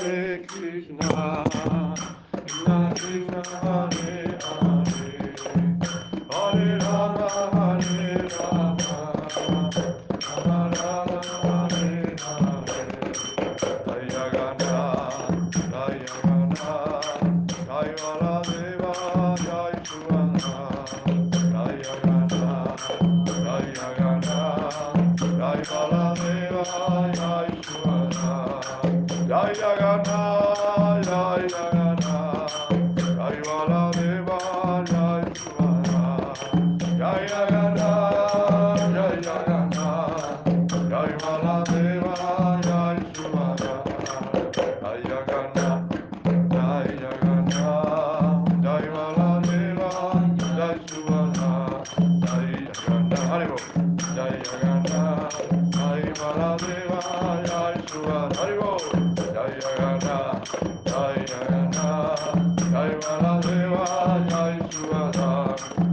Hare Krishna, Krishna Krishna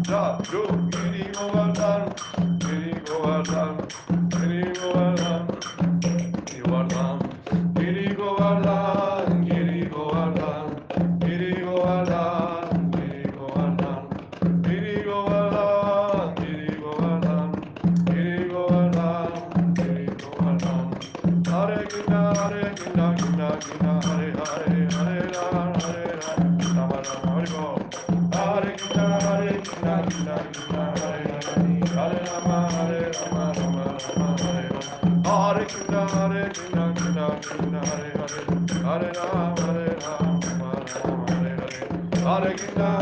Çap çup, yeni kovardan, yeni kovardan. Krishna,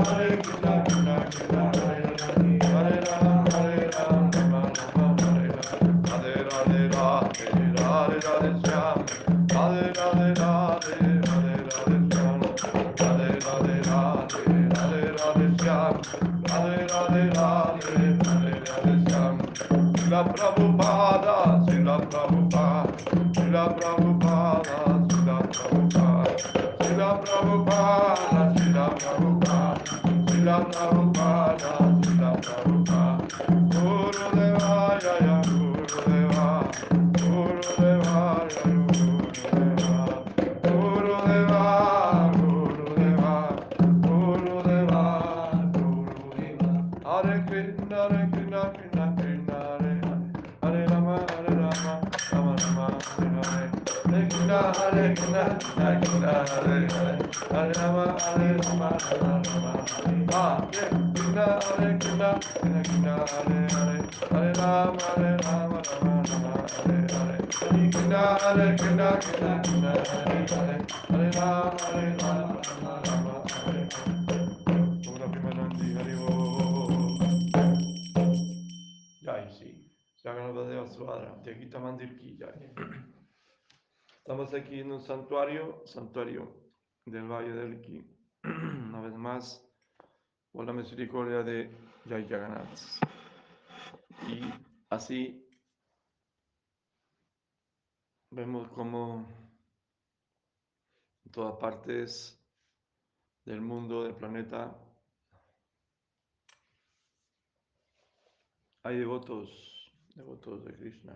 Ramana Sudhakara. Estamos aquí en un santuario, santuario del Valle del Ki. Una vez más, por la misericordia de Jai Jagannath. Y así vemos como en todas partes del mundo, del planeta, hay devotos, devotos de Krishna,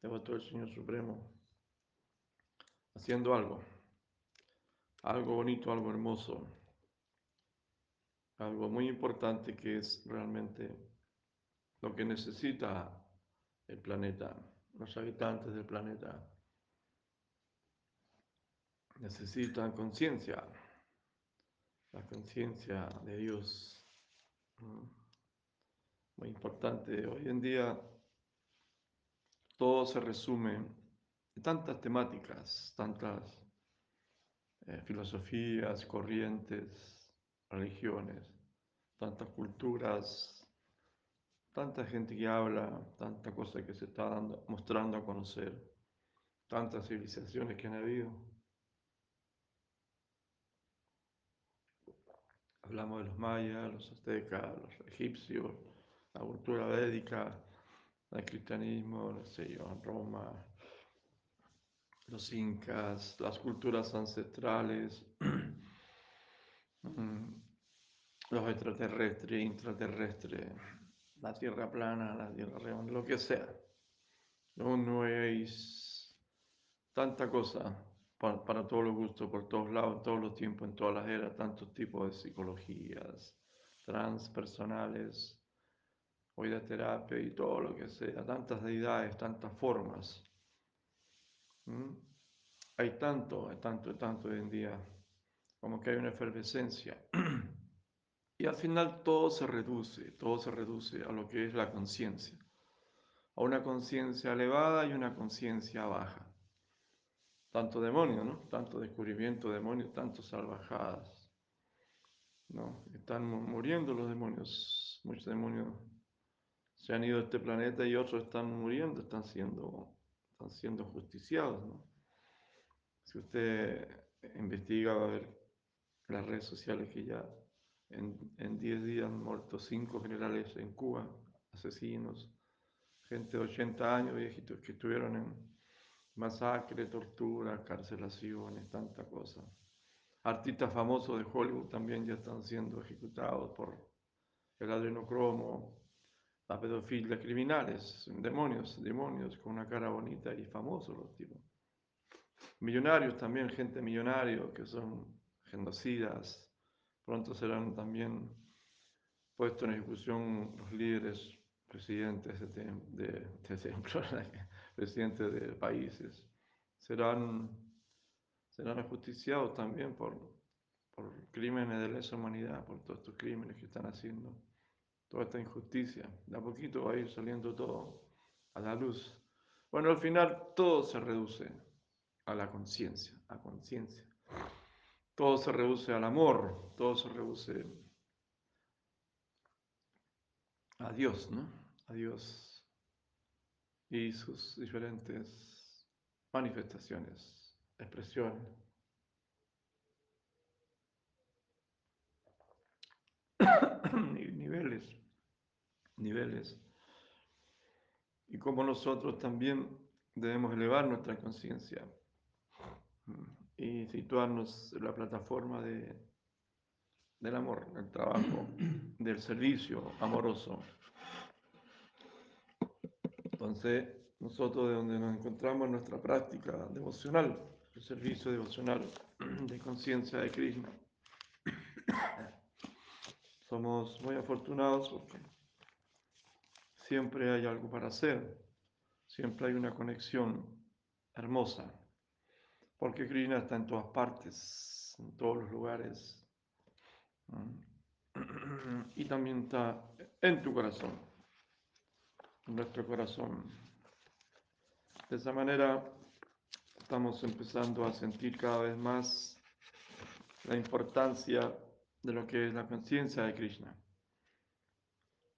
devotos del Señor Supremo, haciendo algo, algo bonito, algo hermoso, algo muy importante que es realmente lo que necesita el planeta, los habitantes del planeta. Necesitan conciencia, la conciencia de Dios. Muy importante. Hoy en día todo se resume tantas temáticas, tantas eh, filosofías, corrientes, religiones, tantas culturas, tanta gente que habla, tanta cosa que se está dando, mostrando a conocer, tantas civilizaciones que han habido. Hablamos de los mayas, los aztecas, los egipcios, la cultura védica, el cristianismo, no sé yo, Roma, los incas, las culturas ancestrales, mm, los extraterrestres, intraterrestres, la tierra plana, la tierra redonda, lo que sea. No, no es tanta cosa para, para todos los gustos, por todos lados, todos los tiempos, en todas las eras, tantos tipos de psicologías transpersonales, hoy de terapia y todo lo que sea, tantas deidades, tantas formas. ¿Mm? Hay tanto, hay tanto, hay tanto hoy en día, como que hay una efervescencia. Y al final todo se reduce, todo se reduce a lo que es la conciencia, a una conciencia elevada y una conciencia baja. Tanto demonio, ¿no? Tanto descubrimiento de demonios, tanto salvajadas. ¿no? Están muriendo los demonios, muchos demonios se han ido a este planeta y otros están muriendo, están siendo, siendo justiciados. Si usted investiga a ver las redes sociales que ya en 10 días han muerto cinco generales en Cuba, asesinos, gente de 80 años, viejitos, que estuvieron en masacre, tortura, carcelaciones, tanta cosa. Artistas famosos de Hollywood también ya están siendo ejecutados por el adrenocromo, la pedofilia, criminales, demonios, demonios con una cara bonita y famosos los tipos. Millonarios también, gente millonaria que son genocidas, Pronto serán también puestos en ejecución los líderes, presidentes de, de, presidentes de países. Serán, serán ajusticiados también por, por crímenes de lesa humanidad, por todos estos crímenes que están haciendo, toda esta injusticia. De a poquito va a ir saliendo todo a la luz. Bueno, al final todo se reduce a la conciencia, a conciencia. Todo se reduce al amor, todo se reduce a Dios, ¿no? A Dios y sus diferentes manifestaciones, expresiones. niveles, niveles. Y como nosotros también debemos elevar nuestra conciencia y situarnos en la plataforma de, del amor, del trabajo, del servicio amoroso. Entonces, nosotros de donde nos encontramos en nuestra práctica devocional, el servicio devocional de conciencia de Krishna, somos muy afortunados porque siempre hay algo para hacer, siempre hay una conexión hermosa porque Krishna está en todas partes, en todos los lugares. Y también está en tu corazón, en nuestro corazón. De esa manera estamos empezando a sentir cada vez más la importancia de lo que es la conciencia de Krishna.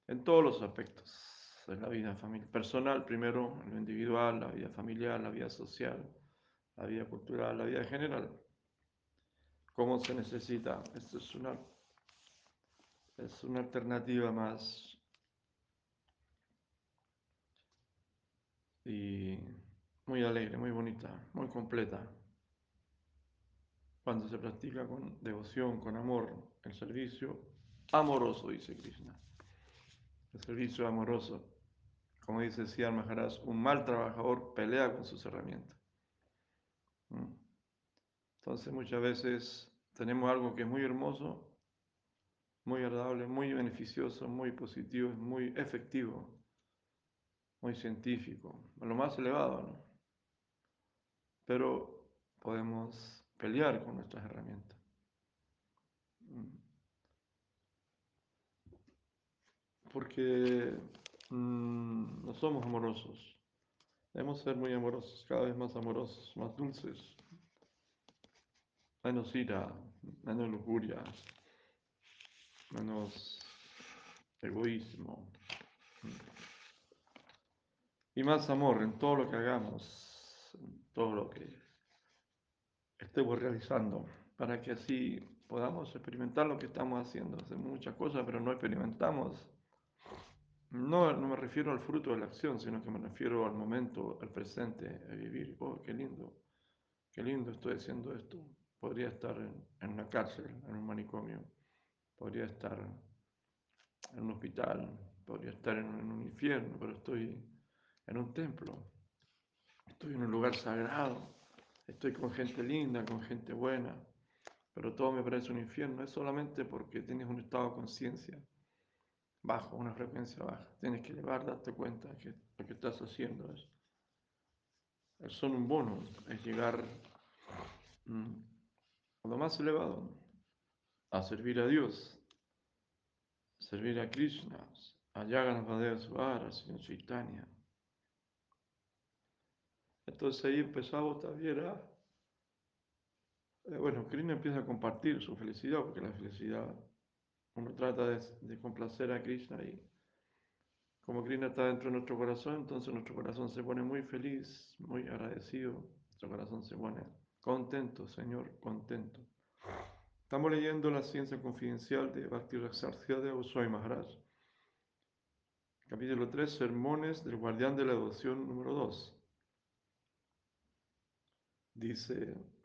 En todos los aspectos de la vida personal, primero, lo individual, la vida familiar, la vida social, la vida cultural, la vida general. ¿Cómo se necesita? Esto es una, es una alternativa más y muy alegre, muy bonita, muy completa. Cuando se practica con devoción, con amor, el servicio amoroso, dice Krishna. El servicio amoroso. Como dice Siddhar Maharaj, un mal trabajador pelea con sus herramientas. Mm. Entonces muchas veces tenemos algo que es muy hermoso, muy agradable, muy beneficioso, muy positivo, muy efectivo, muy científico, lo más elevado, ¿no? Pero podemos pelear con nuestras herramientas. Mm. Porque no somos amorosos. Debemos ser muy amorosos, cada vez más amorosos, más dulces. Menos ira, menos lujuria, menos egoísmo. Y más amor en todo lo que hagamos, en todo lo que estemos realizando, para que así podamos experimentar lo que estamos haciendo. Hacemos muchas cosas, pero no experimentamos no, no me refiero al fruto de la acción, sino que me refiero al momento, al presente, a vivir. Oh, qué lindo, qué lindo estoy haciendo esto. Podría estar en, una cárcel, en un manicomio, podría estar en un hospital, podría estar en, en un infierno, pero estoy en un templo, estoy en un lugar sagrado, estoy con gente linda, con gente buena, pero todo me parece un infierno. Es solamente porque tienes un estado de conciencia bajo, una frecuencia baja. Tienes que elevar, darte cuenta que lo que estás haciendo es, es un bono, es llegar mm, a lo más elevado, a servir a Dios, servir a Krishna, a Jagannath Svara, Señor Chaitanya. Entonces ahí empezamos también a... Eh, bueno, Krishna empieza a compartir su felicidad, porque la felicidad, uno trata de, de complacer a Krishna y como Krishna está dentro de nuestro corazón, entonces nuestro corazón se pone muy feliz, muy agradecido, nuestro corazón se pone contento, Señor, contento. Estamos leyendo la ciencia confidencial de Bhakti de Usoi Maharaj. Capítulo 3, Sermones del Guardián de la Devoción número 2. Dice,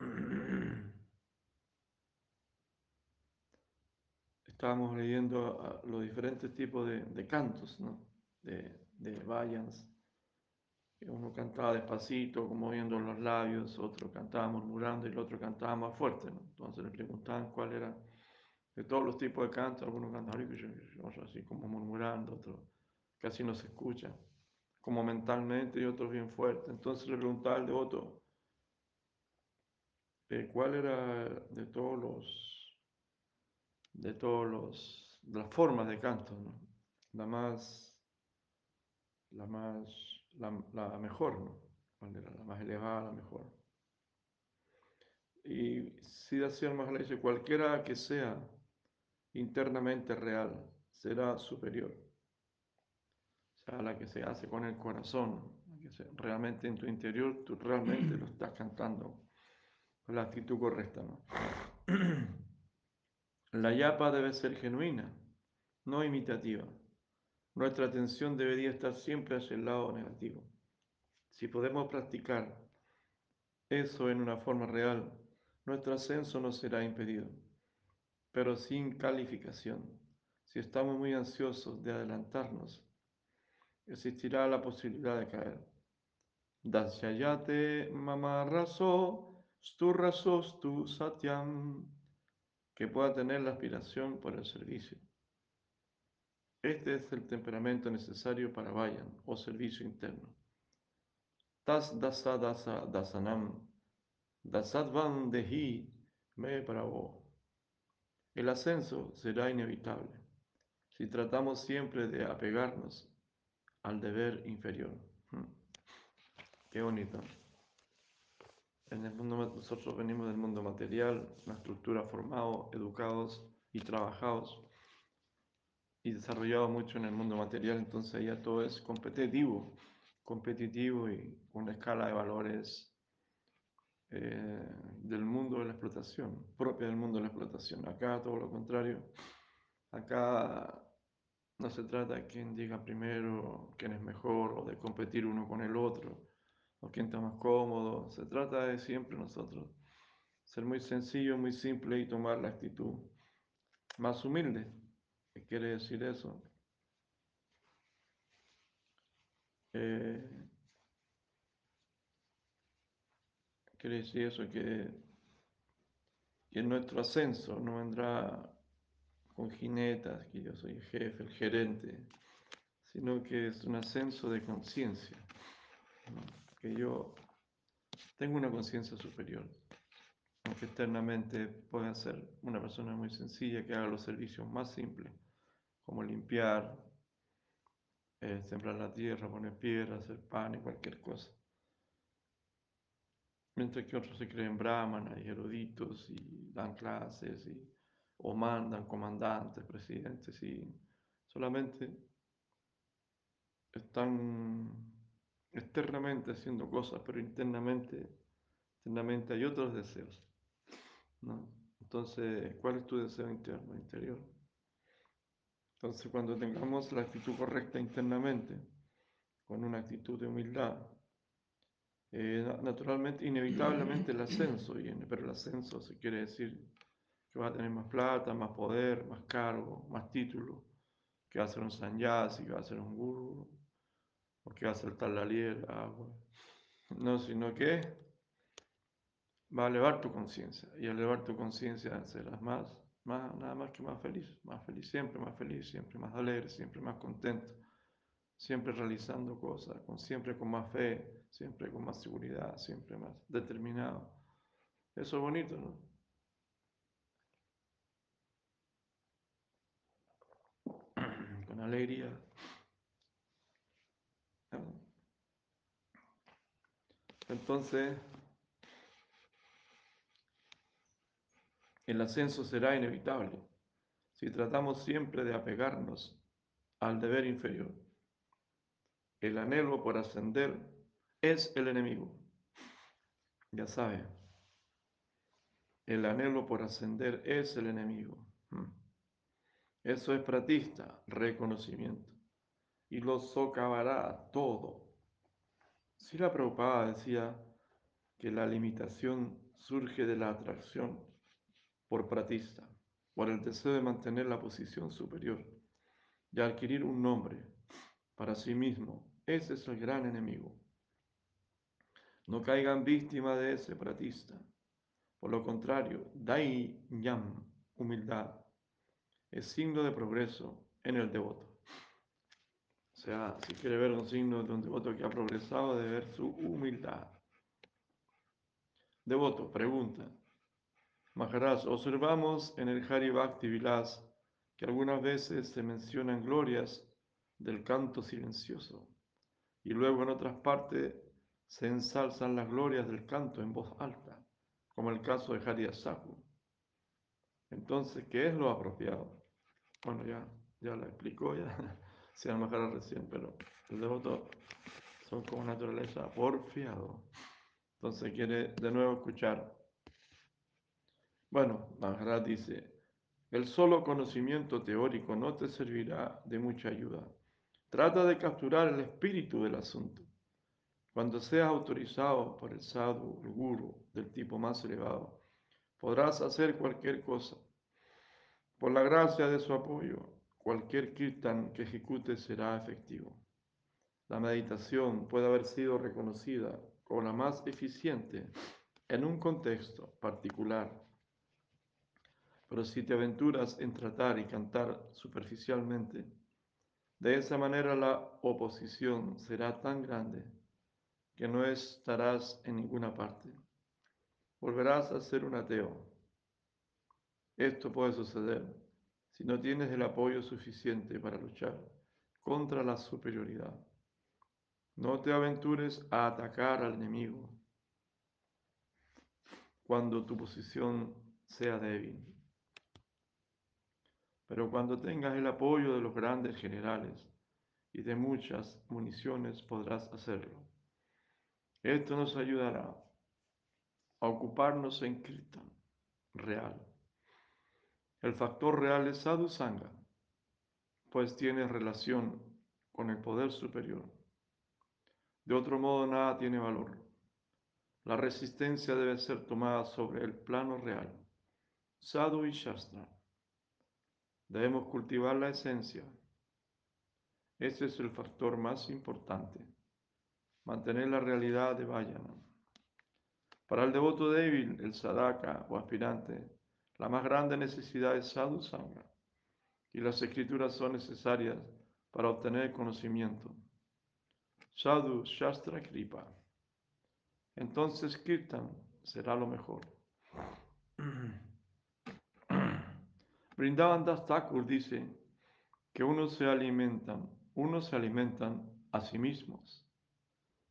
estábamos leyendo los diferentes tipos de, cantos, ¿no? de, de Vayans. Uno cantaba despacito, como moviendo los labios, otro cantaba murmurando y el otro cantaba más fuerte. ¿no? Entonces le preguntaban cuál era de todos los tipos de cantos. Algunos cantaban así como murmurando, otros casi no se escucha, como mentalmente y otros bien fuerte. Entonces le preguntaba al devoto eh, cuál era de todos los, de todos los, las formas de canto, ¿no? la más la más, la, mejor, ¿no? La más elevada, la mejor. Y si más le dice, cualquiera que sea internamente real será superior. O sea, la que se hace con el corazón, que realmente en tu interior tú realmente lo estás cantando con la actitud correcta, ¿no? La yapa debe ser genuina, no imitativa. Nuestra atención debería estar siempre hacia el lado negativo. Si podemos practicar eso en una forma real, nuestro ascenso no será impedido, pero sin calificación. Si estamos muy ansiosos de adelantarnos, existirá la posibilidad de caer. Dasyayate mama raso, stu raso stu satyam, que pueda tener la aspiración por el servicio. Este es el temperamento necesario para vayan o servicio interno. Tas dasa dasa dasanam, me bravo. El ascenso será inevitable si tratamos siempre de apegarnos al deber inferior. Hmm. Qué bonito. En el mundo, nosotros venimos del mundo material, una estructura formado, educados y trabajados y desarrollado mucho en el mundo material, entonces ya todo es competitivo, competitivo y una escala de valores eh, del mundo de la explotación, propia del mundo de la explotación. Acá todo lo contrario, acá no se trata de quién llega primero, quién es mejor, o de competir uno con el otro, o quién está más cómodo, se trata de siempre nosotros ser muy sencillo, muy simple y tomar la actitud más humilde. ¿Qué quiere decir eso? Eh, quiere decir eso que, en nuestro ascenso no vendrá con jinetas, que yo soy el jefe, el gerente, sino que es un ascenso de conciencia, que yo tengo una conciencia superior, aunque externamente pueda ser una persona muy sencilla que haga los servicios más simples como limpiar, eh, sembrar la tierra, poner piedra, hacer pan y cualquier cosa. Mientras que otros se creen brahmanas y eruditos y dan clases y, o mandan comandantes, presidentes y solamente están externamente haciendo cosas, pero internamente, internamente hay otros deseos. Entonces, ¿cuál es tu deseo interno, interior? Entonces, cuando tengamos la actitud correcta internamente, con una actitud de humildad, eh, naturalmente, inevitablemente el ascenso viene, pero el ascenso se quiere decir que va a tener más plata, más poder, más cargo, más título, que va a ser un sanyasi, que va a ser un guru, o que va a saltar la liebre, agua. No, sino que va a elevar tu conciencia. Y al elevar tu conciencia serás más, más, nada más que más feliz, más feliz, siempre más feliz, siempre más alegre, siempre más contento, siempre realizando cosas, siempre con más fe, siempre con más seguridad, siempre más determinado. Eso es bonito, ¿no? Con alegría. Entonces, el ascenso será inevitable si tratamos siempre de apegarnos al deber inferior. El anhelo por ascender es el enemigo. Ya sabe, el anhelo por ascender es el enemigo. Hmm. Eso es pratista, reconocimiento. Y lo socavará todo. Si la preocupada decía que la limitación surge de la atracción por pratista, por el deseo de mantener la posición superior y adquirir un nombre para sí mismo. Ese es el gran enemigo. No caigan víctimas de ese pratista. Por lo contrario, dai yam, humildad, es signo de progreso en el devoto. Sea, si quiere ver un signo de un devoto que ha progresado, debe ver su humildad. Devoto, pregunta. Maharaj, observamos en el Hari Bhakti Vilas que algunas veces se mencionan glorias del canto silencioso y luego en otras partes se ensalzan las glorias del canto en voz alta, como el caso de Hari Asaku. Entonces, ¿qué es lo apropiado? Bueno, ya, ya la explicó, ya se a recién, pero el devoto son como naturaleza porfiado. Entonces quiere de nuevo escuchar bueno, Maharaj dice, el solo conocimiento teórico no te servirá de mucha ayuda. Trata de capturar el espíritu del asunto. Cuando seas autorizado por el sadhu, el guru del tipo más elevado, podrás hacer cualquier cosa. Por la gracia de su apoyo, cualquier kirtan que ejecute será efectivo. La meditación puede haber sido reconocida como la más eficiente en un contexto particular pero si te aventuras en tratar y cantar superficialmente, de esa manera la oposición será tan grande que no estarás en ninguna parte. Volverás a ser un ateo. Esto puede suceder si no tienes el apoyo suficiente para luchar contra la superioridad. No te aventures a atacar al enemigo cuando tu posición sea débil. Pero cuando tengas el apoyo de los grandes generales y de muchas municiones podrás hacerlo. Esto nos ayudará a ocuparnos en Kirtan real. El factor real es Sadhu Sangha, pues tiene relación con el poder superior. De otro modo, nada tiene valor. La resistencia debe ser tomada sobre el plano real, Sadhu y Shastra. Debemos cultivar la esencia. Ese es el factor más importante. Mantener la realidad de Vayana. Para el devoto débil, el sadaka o aspirante, la más grande necesidad es sadhu sangha. Y las escrituras son necesarias para obtener conocimiento. Sadhu Shastra Kripa. Entonces Kirtan será lo mejor. Brindavan Das Thakur dice que unos se alimentan, unos se alimentan a sí mismos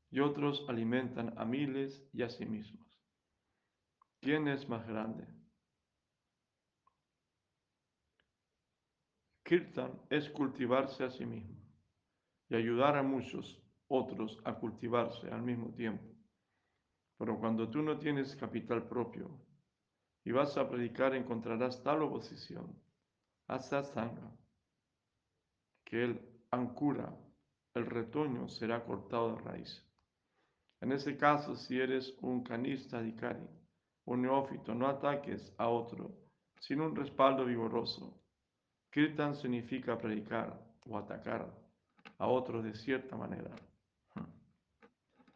y otros alimentan a miles y a sí mismos. ¿Quién es más grande? Kirtan es cultivarse a sí mismo y ayudar a muchos otros a cultivarse al mismo tiempo. Pero cuando tú no tienes capital propio, y vas a predicar encontrarás tal oposición, sangha, que el ancura, el retoño será cortado de raíz. En ese caso, si eres un canista dikari, un neófito, no ataques a otro sin un respaldo vigoroso. Kirtan significa predicar o atacar a otro de cierta manera.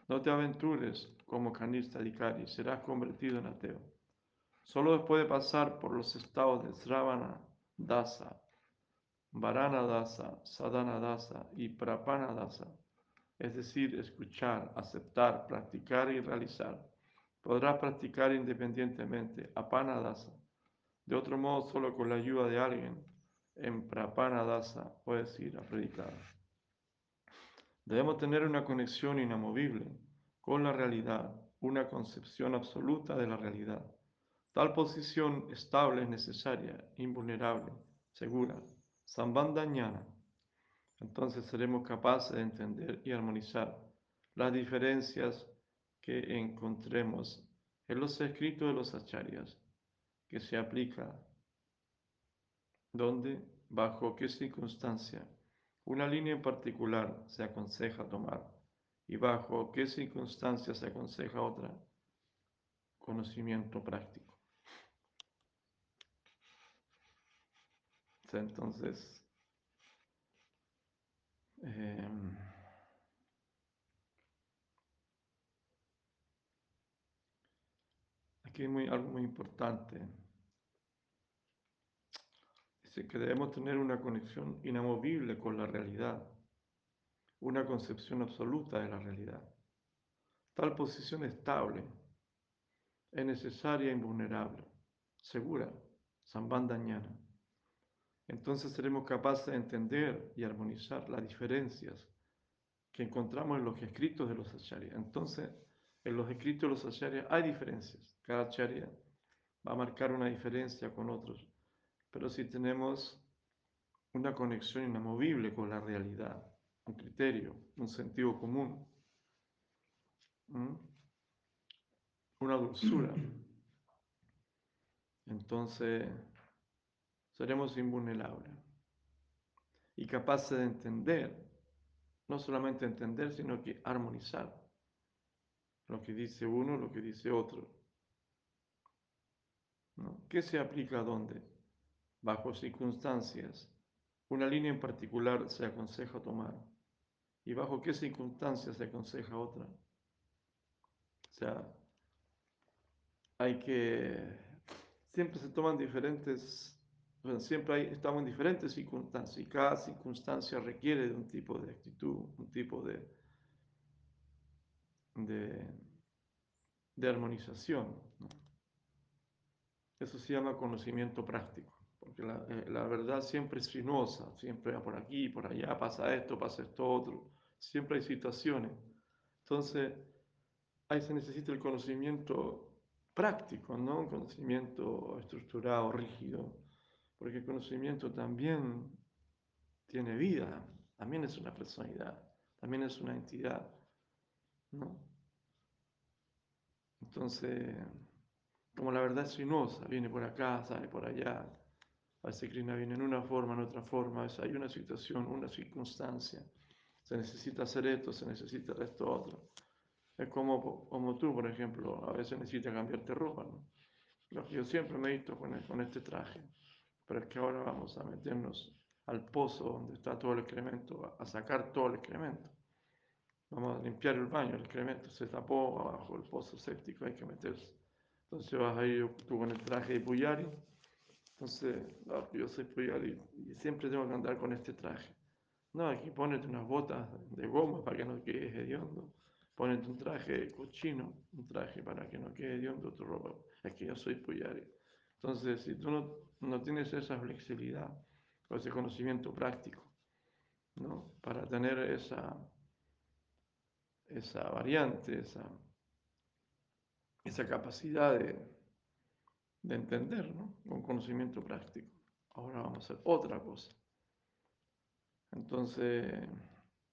No te aventures como canista y serás convertido en ateo. Solo después de pasar por los estados de Sravana Dasa, Varana Dasa, Sadhana Dasa y Prapana Dasa, es decir, escuchar, aceptar, practicar y realizar, podrás practicar independientemente Apana Dasa. De otro modo, solo con la ayuda de alguien en Prapana Dasa puedes ir a predicar. Debemos tener una conexión inamovible con la realidad, una concepción absoluta de la realidad. Tal posición estable es necesaria, invulnerable, segura, sambandhañana. Entonces seremos capaces de entender y armonizar las diferencias que encontremos en los escritos de los acharyas, que se aplica, donde, bajo qué circunstancia una línea en particular se aconseja tomar y bajo qué circunstancias se aconseja otra. Conocimiento práctico. Entonces, em, aquí hay muy, algo muy importante que debemos tener una conexión inamovible con la realidad, una concepción absoluta de la realidad. Tal posición estable es necesaria invulnerable, segura, sambandañana. Entonces seremos capaces de entender y armonizar las diferencias que encontramos en los escritos de los acharyas. Entonces, en los escritos de los acharyas hay diferencias. Cada acharya va a marcar una diferencia con otros pero si tenemos una conexión inamovible con la realidad, un criterio, un sentido común, una dulzura, entonces seremos invulnerables y capaces de entender, no solamente entender, sino que armonizar lo que dice uno, lo que dice otro. ¿Qué se aplica a dónde? Bajo circunstancias, una línea en particular se aconseja tomar y bajo qué circunstancias se aconseja otra. O sea, hay que, siempre se toman diferentes, siempre hay, estamos en diferentes circunstancias y cada circunstancia requiere de un tipo de actitud, un tipo de, de, de armonización. Eso se llama conocimiento práctico porque eh, la, verdad siempre es sinuosa, siempre va por aquí, por allá, pasa esto, pasa esto otro, siempre hay situaciones. Entonces, ahí se necesita el conocimiento práctico, no un conocimiento estructurado, rígido, porque el conocimiento también tiene vida, también es una personalidad, también es una entidad, ¿no? Entonces, como la verdad es sinuosa, viene por acá, sale por allá, veces Krishna viene en una forma, en otra forma, hay una situación, una circunstancia. Se necesita hacer esto, se necesita esto otro. Es como, como tú, por ejemplo, a veces necesitas cambiarte ropa. ¿no? Yo siempre me he visto con, con este traje, pero es que ahora vamos a meternos al pozo donde está todo el excremento, a sacar todo el excremento. Vamos a limpiar el baño, el excremento se tapó abajo el pozo séptico, hay que meterse. Entonces vas a ir tú con el traje de Puyari entonces, yo soy puyal y, siempre tengo que andar con este traje. No, aquí ponete unas botas de goma para que no quede hediondo. Ponete un traje cochino, un traje para que no quede hediondo tu ropa. Es que yo soy puyari. Entonces, si tú no, no tienes esa flexibilidad o ese conocimiento práctico, ¿no? Para tener esa, esa variante, esa, esa capacidad de, de entender, ¿no? Con conocimiento práctico. Ahora vamos a hacer otra cosa. Entonces,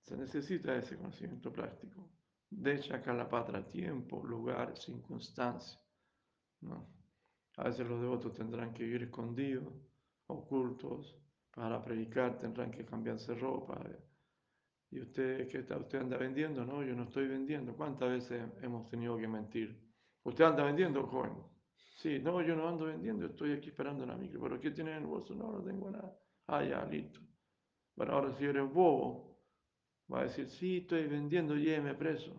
se necesita ese conocimiento práctico. De patra, tiempo, lugar, circunstancia. ¿no? A veces los devotos tendrán que ir escondidos, ocultos, para predicar tendrán que cambiarse ropa. ¿Y usted qué está? ¿Usted anda vendiendo? No, yo no estoy vendiendo. ¿Cuántas veces hemos tenido que mentir? ¿Usted anda vendiendo, joven? Sí, no, yo no ando vendiendo, estoy aquí esperando la micro. ¿Pero qué tiene en el bolso? No, no tengo nada. Ah, ya, listo. Bueno, ahora si eres bobo, va a decir, sí, estoy vendiendo, lléveme preso.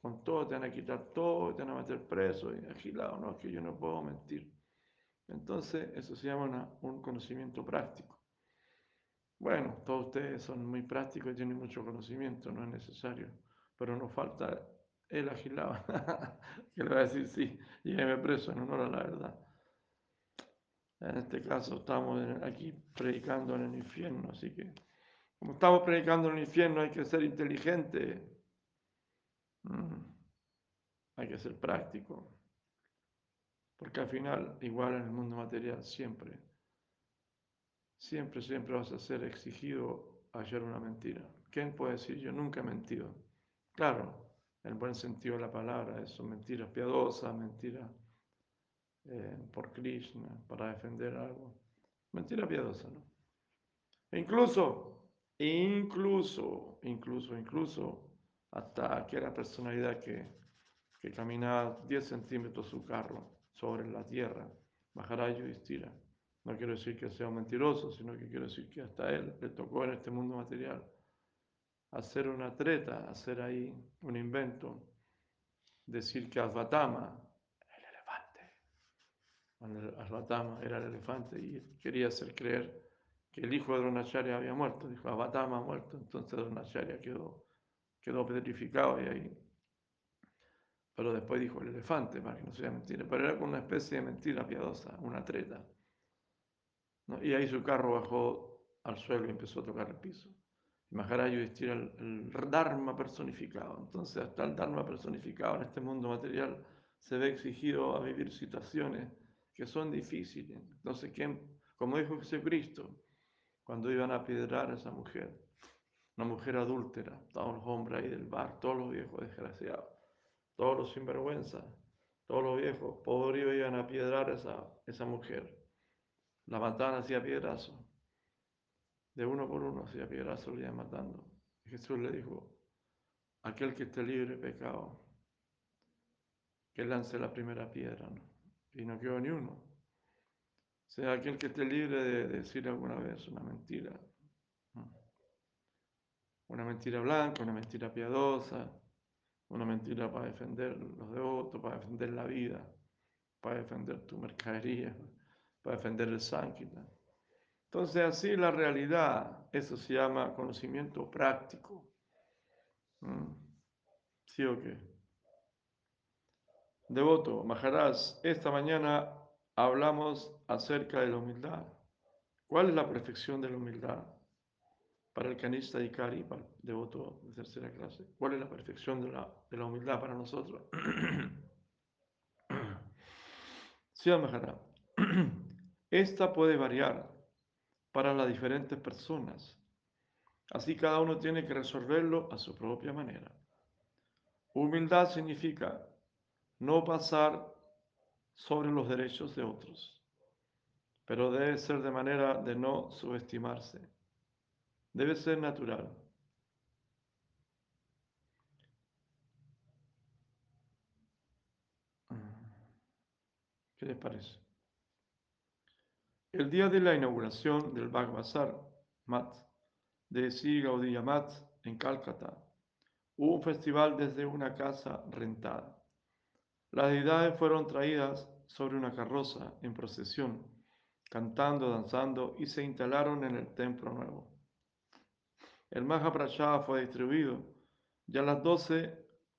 con todo, te van a quitar todo, te van a meter preso, y agilado, no, es que yo no puedo mentir. Entonces, eso se llama un conocimiento práctico. Bueno, todos ustedes son muy prácticos y tienen mucho conocimiento, no es necesario, pero nos falta el agilado, que le va a decir sí, lléveme preso en honor a la verdad. En este caso estamos aquí predicando en el infierno, así que como estamos predicando en el infierno hay que ser inteligente, mm, hay que ser práctico, porque al final, igual en el mundo material, siempre, siempre, siempre vas a ser exigido hallar una mentira. ¿Quién puede decir yo nunca he mentido? Claro, en el buen sentido de la palabra, eso, mentiras piadosas, mentiras eh, por Krishna, para defender algo. Mentira piadosa, ¿no? E incluso, incluso, incluso, incluso, hasta aquella personalidad que, que caminaba 10 centímetros su carro sobre la tierra, bajará y estira. No quiero decir que sea un mentiroso, sino que quiero decir que hasta él le tocó en este mundo material hacer una treta, hacer ahí un invento, decir que Advatama, el elefante, Advatama era el elefante y quería hacer creer que el hijo de Dronacharya había muerto, dijo Advatama ha muerto, entonces Dronacharya quedó, quedó petrificado y ahí. Pero después dijo el elefante, para que no sea mentira, pero era como una especie de mentira piadosa, una treta. Y ahí su carro bajó al suelo y empezó a tocar el piso. Maharaj Yudhishthira el, el Dharma personificado. Entonces, hasta el Dharma personificado en este mundo material se ve exigido a vivir situaciones que son difíciles. Entonces, ¿quién? como dijo Jesucristo, cuando iban a piedrar a esa mujer, una mujer adúltera, todos los hombres ahí del bar, todos los viejos desgraciados, todos los sinvergüenzas, todos los viejos podridos iban a piedrar a esa, esa mujer. La mataban hacia piedrazos de uno por uno hacia piedrazo lo iban matando. Jesús le dijo, aquel que esté libre de pecado, que lance la primera piedra. Y no quedó ni uno. O sea, aquel que esté libre de decir alguna vez una mentira. Una mentira blanca, una mentira piadosa, una mentira para defender los devotos, para defender la vida, para defender tu mercadería, para defender el sánkita. Entonces así la realidad, eso se llama conocimiento práctico. Mm. ¿Sí o qué? Devoto, Maharaj, esta mañana hablamos acerca de la humildad. ¿Cuál es la perfección de la humildad? Para el canista y cari, para el devoto de tercera clase. ¿Cuál es la perfección de la, de la humildad para nosotros? sí, Maharaj. Esta puede variar para las diferentes personas. Así cada uno tiene que resolverlo a su propia manera. Humildad significa no pasar sobre los derechos de otros, pero debe ser de manera de no subestimarse. Debe ser natural. ¿Qué les parece? El día de la inauguración del Bhagavasar Mat de Sri Gaudiya Mat en Calcata, hubo un festival desde una casa rentada. Las deidades fueron traídas sobre una carroza en procesión, cantando, danzando y se instalaron en el templo nuevo. El Mahaprasada fue distribuido y a las doce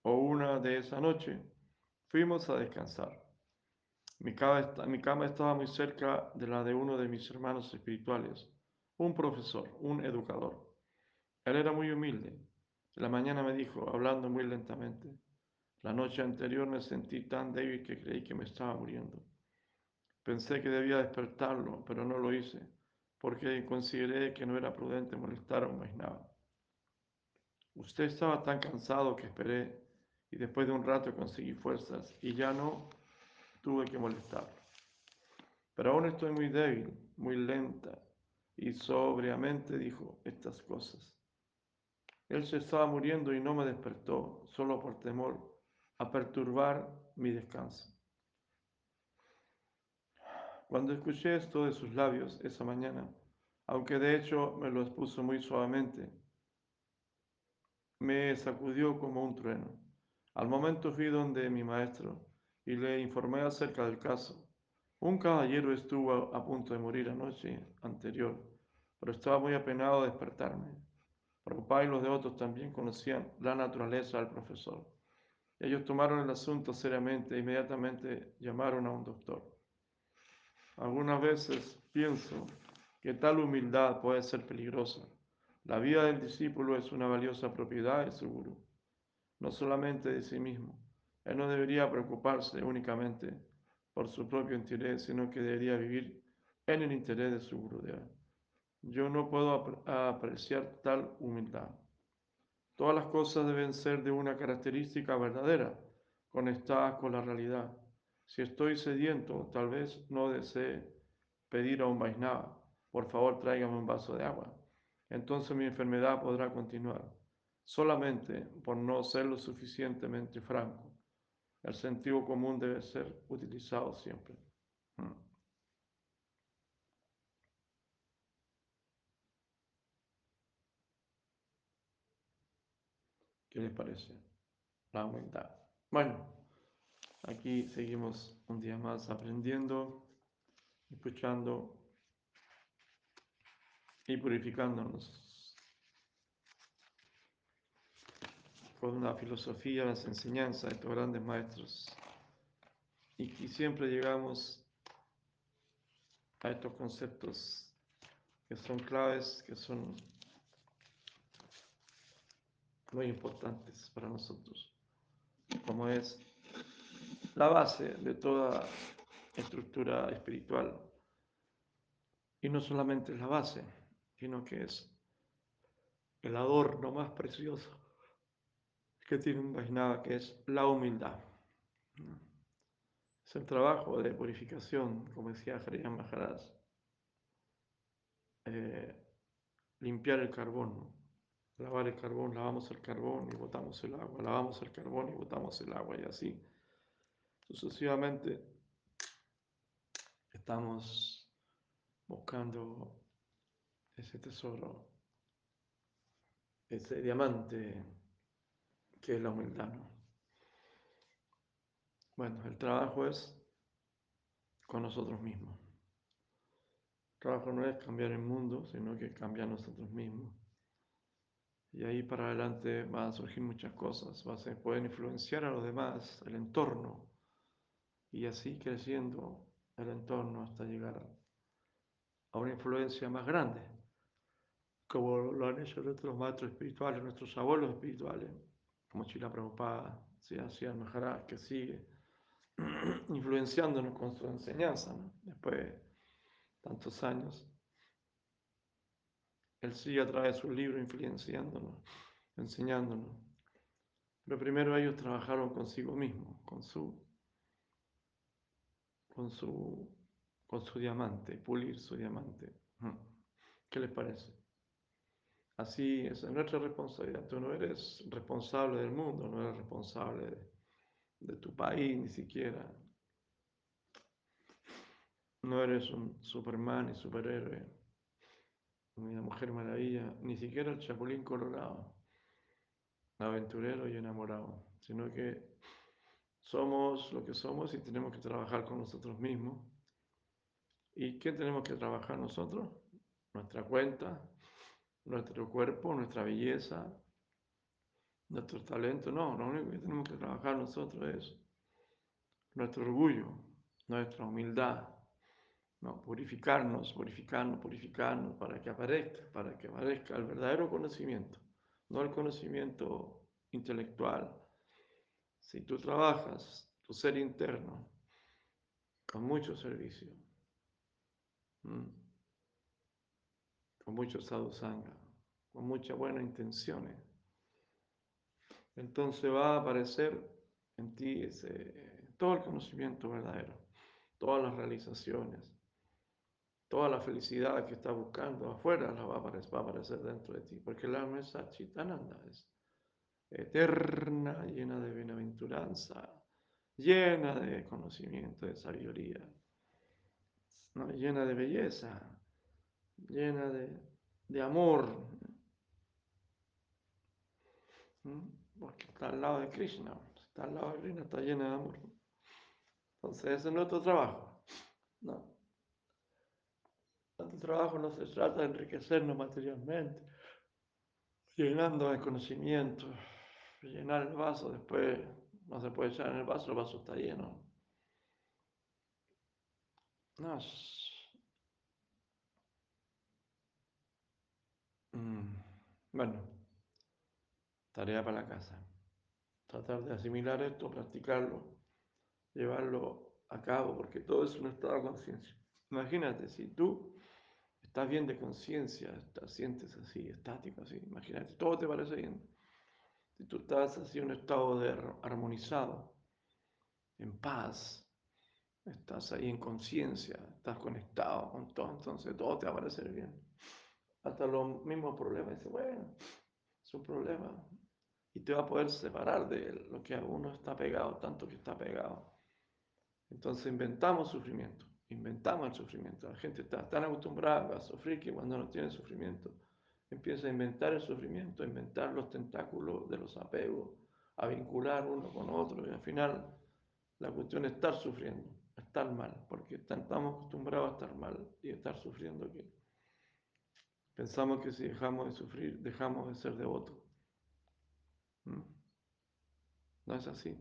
o una de esa noche fuimos a descansar. Mi cama, estaba muy cerca de la de uno de mis hermanos espirituales, un profesor, un educador. Él era muy humilde. La mañana me dijo, hablando muy lentamente, la noche anterior me sentí tan débil que creí que me estaba muriendo. Pensé que debía despertarlo, pero no lo hice, porque consideré que no era prudente molestar a un Vaisnava. Usted estaba tan cansado que esperé y después de un rato conseguí fuerzas y ya no tuve que molestarlo. Pero aún estoy muy débil, muy lenta, y sobriamente dijo estas cosas. Él se estaba muriendo y no me despertó, solo por temor a perturbar mi descanso. Cuando escuché esto de sus labios esa mañana, aunque de hecho me lo expuso muy suavemente, me sacudió como un trueno. Al momento fui donde mi maestro y le informé acerca del caso. Un caballero estuvo a punto de morir anoche anterior, pero estaba muy apenado de despertarme. Prabhupada y los de otros también conocían la naturaleza del profesor. Ellos tomaron el asunto seriamente e inmediatamente llamaron a un doctor. Algunas veces pienso que tal humildad puede ser peligrosa. La vida del discípulo es una valiosa propiedad de su gurú, no solamente de sí mismo. Él no debería preocuparse únicamente por su propio interés, sino que debería vivir en el interés de su Gurudeva. Yo no puedo apreciar tal humildad. Todas las cosas deben ser de una característica verdadera, conectadas con la realidad. Si estoy sediento, tal vez no desee pedir a un Vaisnava, por favor tráigame un vaso de agua. Entonces mi enfermedad podrá continuar, solamente por no ser lo suficientemente franco. El sentido común debe ser utilizado siempre. Mm. ¿Qué les parece? La humildad. Bueno, aquí seguimos un día más aprendiendo, escuchando y purificándonos con una filosofía, las enseñanzas de estos grandes maestros. Y que siempre llegamos a estos conceptos que son claves, que son muy importantes para nosotros, como es la base de toda estructura espiritual. Y no solamente es la base, sino que es el adorno más precioso que tiene Vaishnava, que es la humildad. Es el trabajo de purificación, como decía Hariyan Maharaj. Eh, limpiar el carbón, lavar el carbón, lavamos el carbón y botamos el agua, lavamos el carbón y botamos el agua, y así sucesivamente estamos buscando ese tesoro, ese diamante que es la humildad. Bueno, el trabajo es con nosotros mismos. El trabajo no es cambiar el mundo, sino que cambiar nosotros mismos. Y ahí para adelante van a surgir muchas cosas, va a pueden influenciar a los demás, el entorno, y así creciendo el entorno hasta llegar a una influencia más grande, como lo han hecho nuestros maestros espirituales, nuestros abuelos espirituales como Chila Prabhupada, hacía Maharaj, que sigue influenciándonos con su enseñanza, después de tantos años. Él sigue a través de su libro influenciándonos, enseñándonos. Pero primero ellos trabajaron consigo mismos, con su, con su, con su diamante, pulir su diamante. ¿Qué les parece? Así es nuestra responsabilidad. Tú no eres responsable del mundo, no eres responsable de, tu país ni siquiera. No eres un Superman y superhéroe, ni mujer maravilla, ni siquiera el chapulín colorado, aventurero y enamorado, sino que somos lo que somos y tenemos que trabajar con nosotros mismos. ¿Y qué tenemos que trabajar nosotros? Nuestra cuenta, nuestro cuerpo, nuestra belleza, nuestro talento. No, lo único que tenemos que trabajar nosotros es nuestro orgullo, nuestra humildad. No, purificarnos, purificarnos, purificarnos para que aparezca, para que aparezca el verdadero conocimiento, no el conocimiento intelectual. Si tú trabajas tu ser interno con mucho servicio, con mucho sadhusanga, con muchas buenas intenciones. Entonces va a aparecer en ti ese, todo el conocimiento verdadero, todas las realizaciones, toda la felicidad que estás buscando afuera la va a, aparecer, va a aparecer dentro de ti, porque el alma es Sachitananda, es eterna, llena de bienaventuranza, llena de conocimiento, de sabiduría, llena de belleza, llena de, amor, porque está al lado de Krishna. está al lado de Krishna, está llena de amor. Entonces ese es nuestro trabajo. No. Nuestro trabajo no se trata de enriquecernos materialmente, llenando de conocimiento, llenar el vaso, después no se puede echar en el vaso, el vaso está lleno. No, mm, bueno, tarea para la casa. Tratar de asimilar esto, practicarlo, llevarlo a cabo, porque todo es un estado de conciencia. Imagínate, si tú estás bien de conciencia, te sientes así, estático, así, imagínate, todo te parece bien. Si tú estás así en un estado de armonizado, en paz, estás ahí en conciencia, estás conectado con todo, entonces todo te va a parecer bien. Hasta los mismos problemas, dice, bueno, es un problema. Y te va a poder separar de lo que a uno está pegado, tanto que está pegado. Entonces inventamos sufrimiento, inventamos el sufrimiento. La gente está tan acostumbrada a sufrir que cuando no tiene sufrimiento, empieza a inventar el sufrimiento, a inventar los tentáculos de los apegos, a vincular uno con otro y al final la cuestión es estar sufriendo estar mal, porque estamos acostumbrados a estar mal y estar sufriendo que pensamos que si dejamos de sufrir, dejamos de ser devotos. ¿Mm? No es así.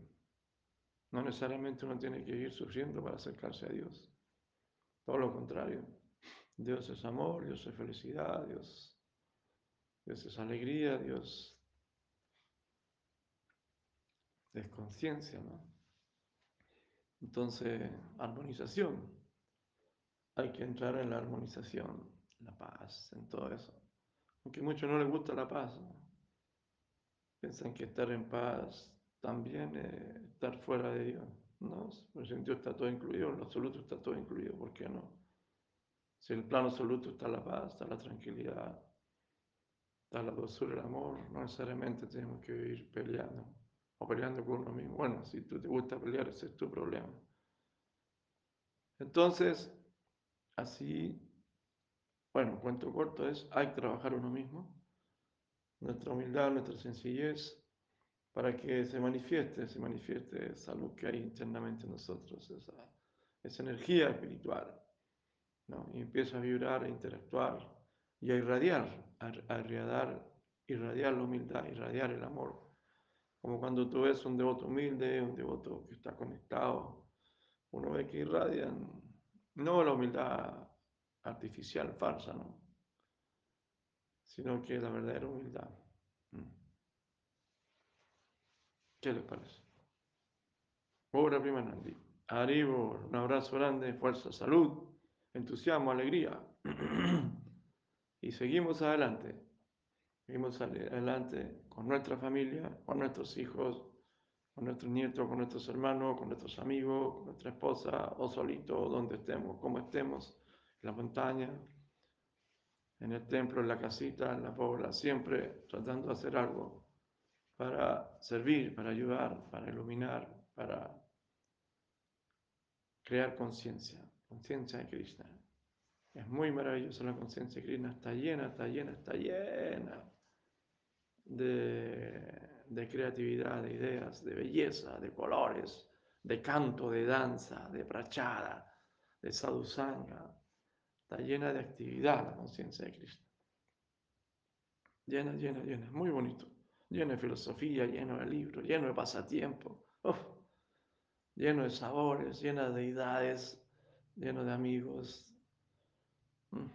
No necesariamente uno tiene que ir sufriendo para acercarse a Dios. Todo lo contrario. Dios es amor, Dios es felicidad, Dios, es alegría, Dios es conciencia, ¿no? Entonces, armonización. Hay que entrar en la armonización, la paz, en todo eso. Aunque a muchos no les gusta la paz. Piensan que estar en paz también es estar fuera de Dios. No, por Dios está todo incluido, en lo absoluto está todo incluido. ¿Por qué no? Si en el plano absoluto está la paz, está la tranquilidad, está la dulzura, el amor, no necesariamente tenemos que ir peleando o peleando con uno mismo. Bueno, si tú te gusta pelear, ese es tu problema. Entonces, así, bueno, cuento corto es, hay que trabajar uno mismo, nuestra humildad, nuestra sencillez, para que se manifieste, se manifieste esa luz que hay internamente en nosotros, esa, esa energía espiritual, ¿no? y empieza a vibrar, a interactuar y a irradiar, a, a irradiar, irradiar la humildad, irradiar el amor como cuando tú ves un devoto humilde, un devoto que está conectado, uno ve que irradian, no la humildad artificial, falsa, ¿no? Sino que la verdadera humildad. Mm. ¿Qué les parece? Obra prima Nandi. Arribo, un abrazo grande, fuerza, salud, entusiasmo, alegría. y seguimos adelante. Seguimos adelante con nuestra familia, con nuestros hijos, con nuestros nietos, con nuestros hermanos, con nuestros amigos, con nuestra esposa, o solito, donde estemos, como estemos, en la montaña, en el templo, en la casita, en la pobla, siempre tratando de hacer algo para servir, para ayudar, para iluminar, para crear conciencia, conciencia de Krishna. Es muy maravillosa la conciencia de Krishna, está llena, está llena, está llena de, creatividad, de ideas, de belleza, de colores, de canto, de danza, de prachada, de sadhusanga. Está llena de actividad la conciencia de Cristo. Llena, llena, llena. Muy bonito. Lleno de filosofía, lleno de libros, lleno de pasatiempo. lleno de sabores, lleno de deidades, lleno de amigos. Mm.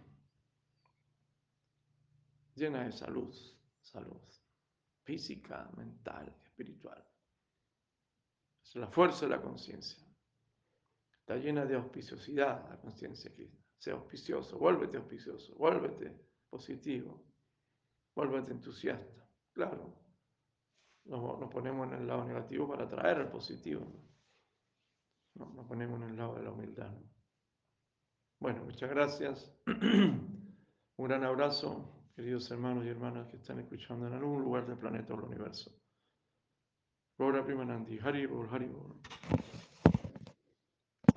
Llena de salud, salud física, mental, espiritual. Es la fuerza de la conciencia. Está llena de auspiciosidad la conciencia que sea auspicioso, vuélvete auspicioso, vuélvete positivo, vuélvete entusiasta. Claro, nos, ponemos en el lado negativo para atraer el positivo. ¿no? Nos ponemos en el lado de la humildad. Bueno, muchas gracias. Un gran abrazo queridos hermanos y hermanas que están escuchando en algún lugar del planeta o del universo. Gloria Primanandi, Haribol, Haribol.